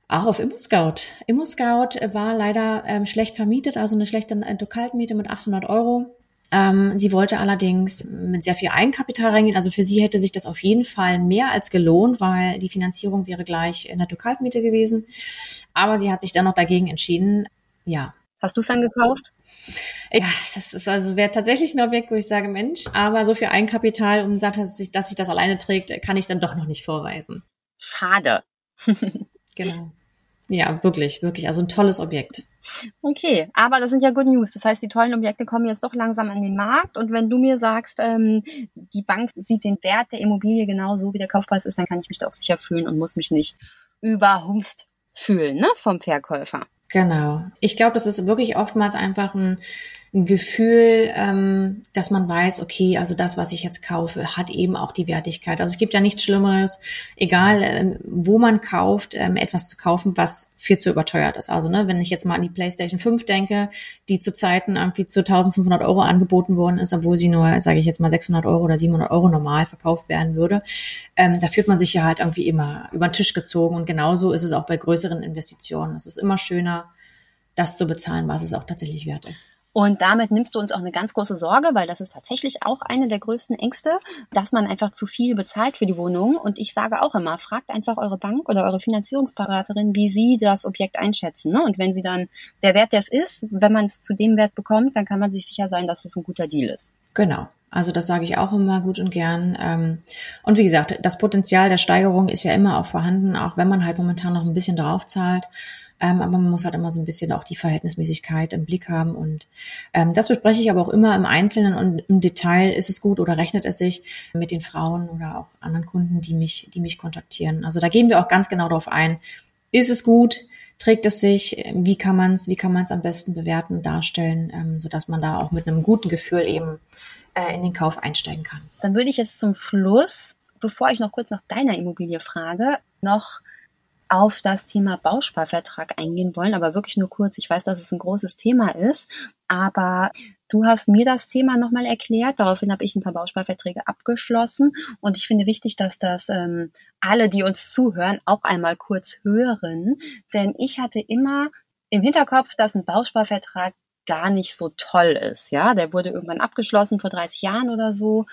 Auch auf ImmoScout. ImmoScout war leider ähm, schlecht vermietet, also eine schlechte Kaltmiete mit 800 Euro. Ähm, sie wollte allerdings mit sehr viel Eigenkapital reingehen. Also für sie hätte sich das auf jeden Fall mehr als gelohnt, weil die Finanzierung wäre gleich in der Kaltmiete gewesen. Aber sie hat sich dann noch dagegen entschieden. Ja. Hast du es dann gekauft? Ja, das ist also wäre tatsächlich ein Objekt, wo ich sage, Mensch, aber so viel Eigenkapital, um dass sich, dass sich das alleine trägt, kann ich dann doch noch nicht vorweisen. Schade. genau. Ja, wirklich, wirklich. Also ein tolles Objekt. Okay, aber das sind ja Good News. Das heißt, die tollen Objekte kommen jetzt doch langsam an den Markt. Und wenn du mir sagst, ähm, die Bank sieht den Wert der Immobilie genauso, wie der Kaufpreis ist, dann kann ich mich da auch sicher fühlen und muss mich nicht überhumst fühlen ne, vom Verkäufer. Genau. Ich glaube, das ist wirklich oftmals einfach ein ein Gefühl, ähm, dass man weiß, okay, also das, was ich jetzt kaufe, hat eben auch die Wertigkeit. Also es gibt ja nichts Schlimmeres, egal ähm, wo man kauft, ähm, etwas zu kaufen, was viel zu überteuert ist. Also ne, wenn ich jetzt mal an die PlayStation 5 denke, die zu Zeiten irgendwie zu 1500 Euro angeboten worden ist, obwohl sie nur, sage ich jetzt mal 600 Euro oder 700 Euro normal verkauft werden würde, ähm, da fühlt man sich ja halt irgendwie immer über den Tisch gezogen. Und genauso ist es auch bei größeren Investitionen. Es ist immer schöner, das zu bezahlen, was es auch tatsächlich wert ist. Und damit nimmst du uns auch eine ganz große Sorge, weil das ist tatsächlich auch eine der größten Ängste, dass man einfach zu viel bezahlt für die Wohnung. Und ich sage auch immer, fragt einfach eure Bank oder eure Finanzierungsberaterin, wie sie das Objekt einschätzen. Ne? Und wenn sie dann der Wert, der es ist, wenn man es zu dem Wert bekommt, dann kann man sich sicher sein, dass es ein guter Deal ist. Genau. Also das sage ich auch immer gut und gern. Ähm, und wie gesagt, das Potenzial der Steigerung ist ja immer auch vorhanden, auch wenn man halt momentan noch ein bisschen drauf zahlt. Ähm, aber man muss halt immer so ein bisschen auch die Verhältnismäßigkeit im Blick haben. Und ähm, das bespreche ich aber auch immer im Einzelnen und im Detail, ist es gut oder rechnet es sich mit den Frauen oder auch anderen Kunden, die mich, die mich kontaktieren. Also da gehen wir auch ganz genau darauf ein. Ist es gut? Trägt es sich? Wie kann man es, wie kann man es am besten bewerten, darstellen, ähm, sodass man da auch mit einem guten Gefühl eben äh, in den Kauf einsteigen kann? Dann würde ich jetzt zum Schluss, bevor ich noch kurz nach deiner Immobilie frage, noch auf das Thema Bausparvertrag eingehen wollen, aber wirklich nur kurz. Ich weiß, dass es ein großes Thema ist, aber du hast mir das Thema nochmal erklärt. Daraufhin habe ich ein paar Bausparverträge abgeschlossen und ich finde wichtig, dass das ähm, alle, die uns zuhören, auch einmal kurz hören, denn ich hatte immer im Hinterkopf, dass ein Bausparvertrag gar nicht so toll ist. Ja, der wurde irgendwann abgeschlossen vor 30 Jahren oder so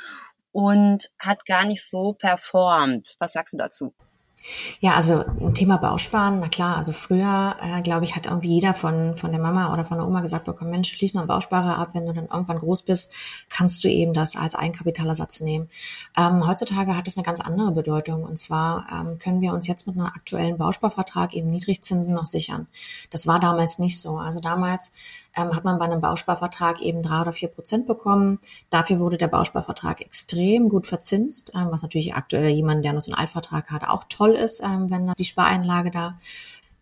und hat gar nicht so performt. Was sagst du dazu? Ja, also ein Thema Bausparen, na klar, also früher, äh, glaube ich, hat irgendwie jeder von, von der Mama oder von der Oma gesagt bekommen, Mensch, schließ mal einen Bausparer ab, wenn du dann irgendwann groß bist, kannst du eben das als Eigenkapitalersatz nehmen. Ähm, heutzutage hat es eine ganz andere Bedeutung und zwar ähm, können wir uns jetzt mit einem aktuellen Bausparvertrag eben Niedrigzinsen noch sichern. Das war damals nicht so. Also damals ähm, hat man bei einem Bausparvertrag eben drei oder vier Prozent bekommen. Dafür wurde der Bausparvertrag extrem gut verzinst, ähm, was natürlich aktuell jemand, der noch so einen Altvertrag hat, auch toll ist, ähm, wenn die Spareinlage da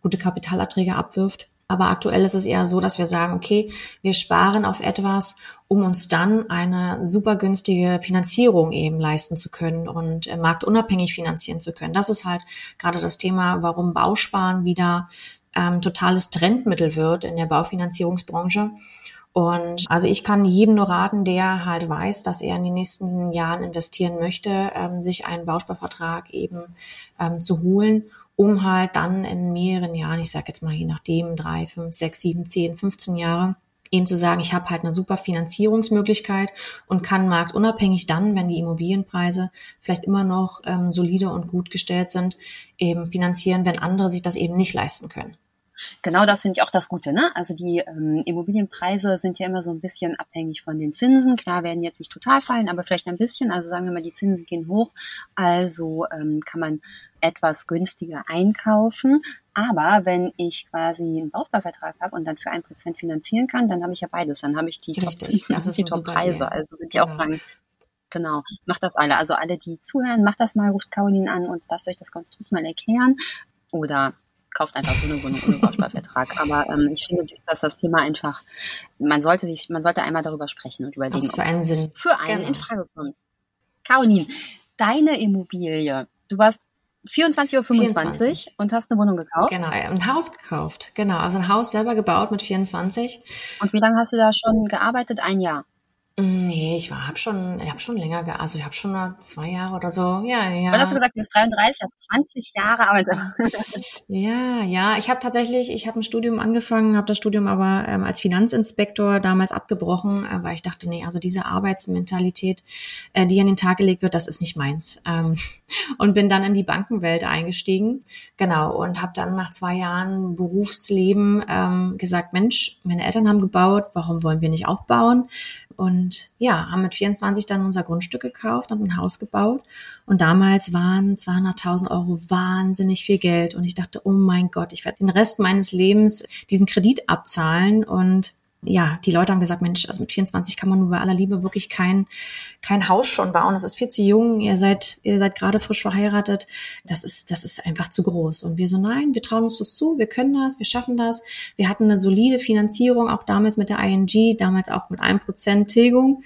gute Kapitalerträge abwirft. Aber aktuell ist es eher so, dass wir sagen, okay, wir sparen auf etwas, um uns dann eine super günstige Finanzierung eben leisten zu können und äh, marktunabhängig finanzieren zu können. Das ist halt gerade das Thema, warum Bausparen wieder ähm, totales Trendmittel wird in der Baufinanzierungsbranche. Und also ich kann jedem nur raten, der halt weiß, dass er in den nächsten Jahren investieren möchte, ähm, sich einen Bausparvertrag eben ähm, zu holen, um halt dann in mehreren Jahren, ich sage jetzt mal je nachdem, drei, fünf, sechs, sieben, zehn, 15 Jahre, eben zu sagen, ich habe halt eine super Finanzierungsmöglichkeit und kann marktunabhängig dann, wenn die Immobilienpreise vielleicht immer noch ähm, solide und gut gestellt sind, eben finanzieren, wenn andere sich das eben nicht leisten können. Genau das finde ich auch das Gute. Ne? Also die ähm, Immobilienpreise sind ja immer so ein bisschen abhängig von den Zinsen. Klar werden jetzt nicht total fallen, aber vielleicht ein bisschen. Also sagen wir mal, die Zinsen gehen hoch. Also ähm, kann man etwas günstiger einkaufen. Aber wenn ich quasi einen Bausparvertrag habe und dann für ein Prozent finanzieren kann, dann habe ich ja beides. Dann habe ich die Top-Zinsen und die Top-Preise. Also sind die genau. auch rein. Genau, macht das alle. Also alle, die zuhören, macht das mal, ruft Caroline an und lasst euch das Konstrukt mal erklären. Oder kauft einfach so eine Wohnung ohne Bausparvertrag. Aber ähm, ich finde, dass das Thema einfach, man sollte sich, man sollte einmal darüber sprechen und überlegen, es für einen Sinn für einen genau. in Frage kommt. Caroline, deine Immobilie, du warst 24 oder 25 24. und hast eine Wohnung gekauft? Genau, ein Haus gekauft. Genau, also ein Haus selber gebaut mit 24. Und wie lange hast du da schon gearbeitet? Ein Jahr? Nee, ich war, hab schon, ich habe schon länger, ge also ich habe schon zwei Jahre oder so. Ja, ja. Wann hast du gesagt, du bist 33, hast 20 Jahre Arbeit. ja, ja. Ich habe tatsächlich, ich habe ein Studium angefangen, habe das Studium aber ähm, als Finanzinspektor damals abgebrochen, äh, weil ich dachte, nee, also diese Arbeitsmentalität, äh, die an den Tag gelegt wird, das ist nicht meins. Ähm, und bin dann in die Bankenwelt eingestiegen, genau, und habe dann nach zwei Jahren Berufsleben ähm, gesagt, Mensch, meine Eltern haben gebaut, warum wollen wir nicht auch bauen? Und ja, haben mit 24 dann unser Grundstück gekauft und ein Haus gebaut. Und damals waren 200.000 Euro wahnsinnig viel Geld. Und ich dachte, oh mein Gott, ich werde den Rest meines Lebens diesen Kredit abzahlen. Und ja, die Leute haben gesagt, Mensch, also mit 24 kann man nur bei aller Liebe wirklich kein, kein Haus schon bauen. Das ist viel zu jung. Ihr seid, ihr seid gerade frisch verheiratet. Das ist, das ist einfach zu groß. Und wir so, nein, wir trauen uns das zu. Wir können das. Wir schaffen das. Wir hatten eine solide Finanzierung, auch damals mit der ING, damals auch mit einem Prozent Tilgung.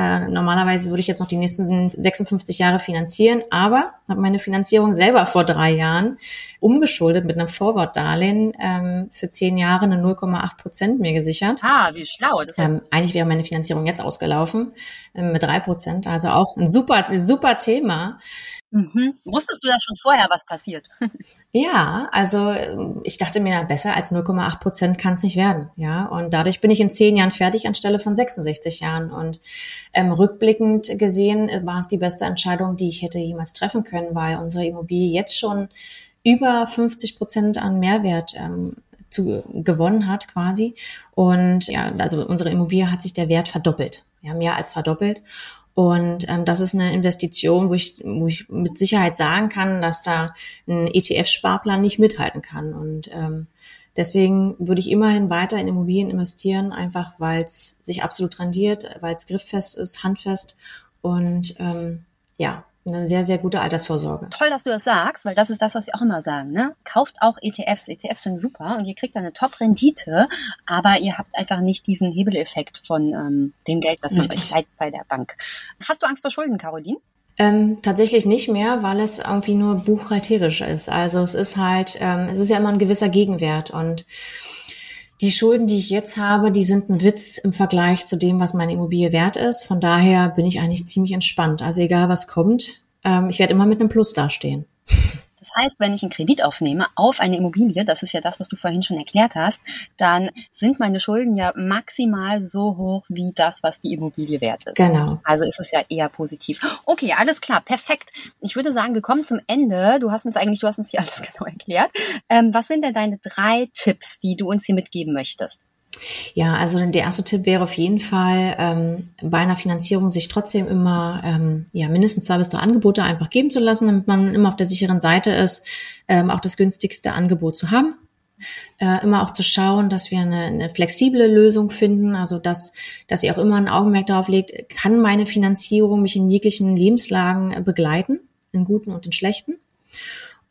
Äh, normalerweise würde ich jetzt noch die nächsten 56 Jahre finanzieren, aber habe meine Finanzierung selber vor drei Jahren umgeschuldet mit einem Forward-Darlehen ähm, für zehn Jahre eine 0,8 Prozent mir gesichert. Ah, wie schlau. Ähm, eigentlich wäre meine Finanzierung jetzt ausgelaufen äh, mit drei Prozent, also auch ein super, super Thema. Mhm. Wusstest du das schon vorher, was passiert? ja, also ich dachte mir, besser als 0,8 Prozent kann es nicht werden. Ja, und dadurch bin ich in zehn Jahren fertig anstelle von 66 Jahren. Und ähm, rückblickend gesehen äh, war es die beste Entscheidung, die ich hätte jemals treffen können, weil unsere Immobilie jetzt schon über 50 Prozent an Mehrwert ähm, zu, gewonnen hat quasi. Und ja, also unsere Immobilie hat sich der Wert verdoppelt. Ja, mehr als verdoppelt. Und ähm, das ist eine Investition, wo ich, wo ich mit Sicherheit sagen kann, dass da ein ETF-Sparplan nicht mithalten kann. Und ähm, deswegen würde ich immerhin weiter in Immobilien investieren, einfach weil es sich absolut rendiert, weil es grifffest ist, handfest und ähm, ja, eine sehr, sehr gute Altersvorsorge. Toll, dass du das sagst, weil das ist das, was wir auch immer sagen. Ne? Kauft auch ETFs. ETFs sind super und ihr kriegt eine Top-Rendite, aber ihr habt einfach nicht diesen Hebeleffekt von ähm, dem Geld, das man euch leiht bei der Bank. Hast du Angst vor Schulden, Caroline? Ähm, tatsächlich nicht mehr, weil es irgendwie nur buchhalterisch ist. Also es ist halt, ähm, es ist ja immer ein gewisser Gegenwert und die Schulden, die ich jetzt habe, die sind ein Witz im Vergleich zu dem, was meine Immobilie wert ist. Von daher bin ich eigentlich ziemlich entspannt. Also egal was kommt, ähm, ich werde immer mit einem Plus dastehen. Das heißt, wenn ich einen Kredit aufnehme auf eine Immobilie, das ist ja das, was du vorhin schon erklärt hast, dann sind meine Schulden ja maximal so hoch wie das, was die Immobilie wert ist. Genau. Also ist es ja eher positiv. Okay, alles klar, perfekt. Ich würde sagen, wir kommen zum Ende. Du hast uns eigentlich, du hast uns hier alles genau erklärt. Ähm, was sind denn deine drei Tipps, die du uns hier mitgeben möchtest? Ja, also der erste Tipp wäre auf jeden Fall, ähm, bei einer Finanzierung sich trotzdem immer ähm, ja, mindestens zwei bis drei Angebote einfach geben zu lassen, damit man immer auf der sicheren Seite ist, ähm, auch das günstigste Angebot zu haben. Äh, immer auch zu schauen, dass wir eine, eine flexible Lösung finden, also dass, dass ihr auch immer ein Augenmerk darauf legt, kann meine Finanzierung mich in jeglichen Lebenslagen begleiten, in guten und in schlechten.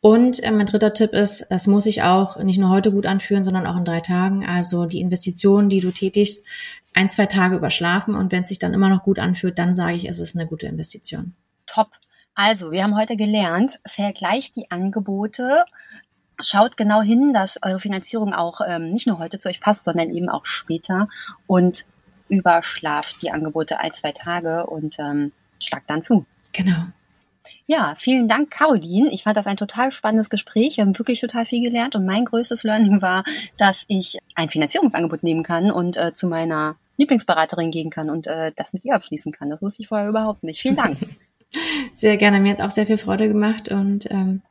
Und äh, mein dritter Tipp ist, es muss sich auch nicht nur heute gut anfühlen, sondern auch in drei Tagen. Also die Investitionen, die du tätigst, ein, zwei Tage überschlafen und wenn es sich dann immer noch gut anfühlt, dann sage ich, es ist eine gute Investition. Top. Also, wir haben heute gelernt, vergleicht die Angebote, schaut genau hin, dass eure Finanzierung auch ähm, nicht nur heute zu euch passt, sondern eben auch später und überschlaft die Angebote ein, zwei Tage und ähm, schlagt dann zu. Genau. Ja, vielen Dank, Caroline. Ich fand das ein total spannendes Gespräch. Wir haben wirklich total viel gelernt und mein größtes Learning war, dass ich ein Finanzierungsangebot nehmen kann und äh, zu meiner Lieblingsberaterin gehen kann und äh, das mit ihr abschließen kann. Das wusste ich vorher überhaupt nicht. Vielen Dank. Sehr gerne. Mir hat auch sehr viel Freude gemacht und ähm,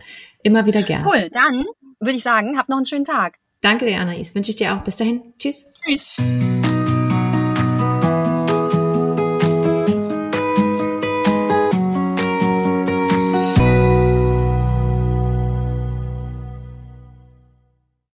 immer wieder gerne. Cool. Dann würde ich sagen, habt noch einen schönen Tag. Danke dir, Anais. Wünsche ich dir auch. Bis dahin. Tschüss. Tschüss.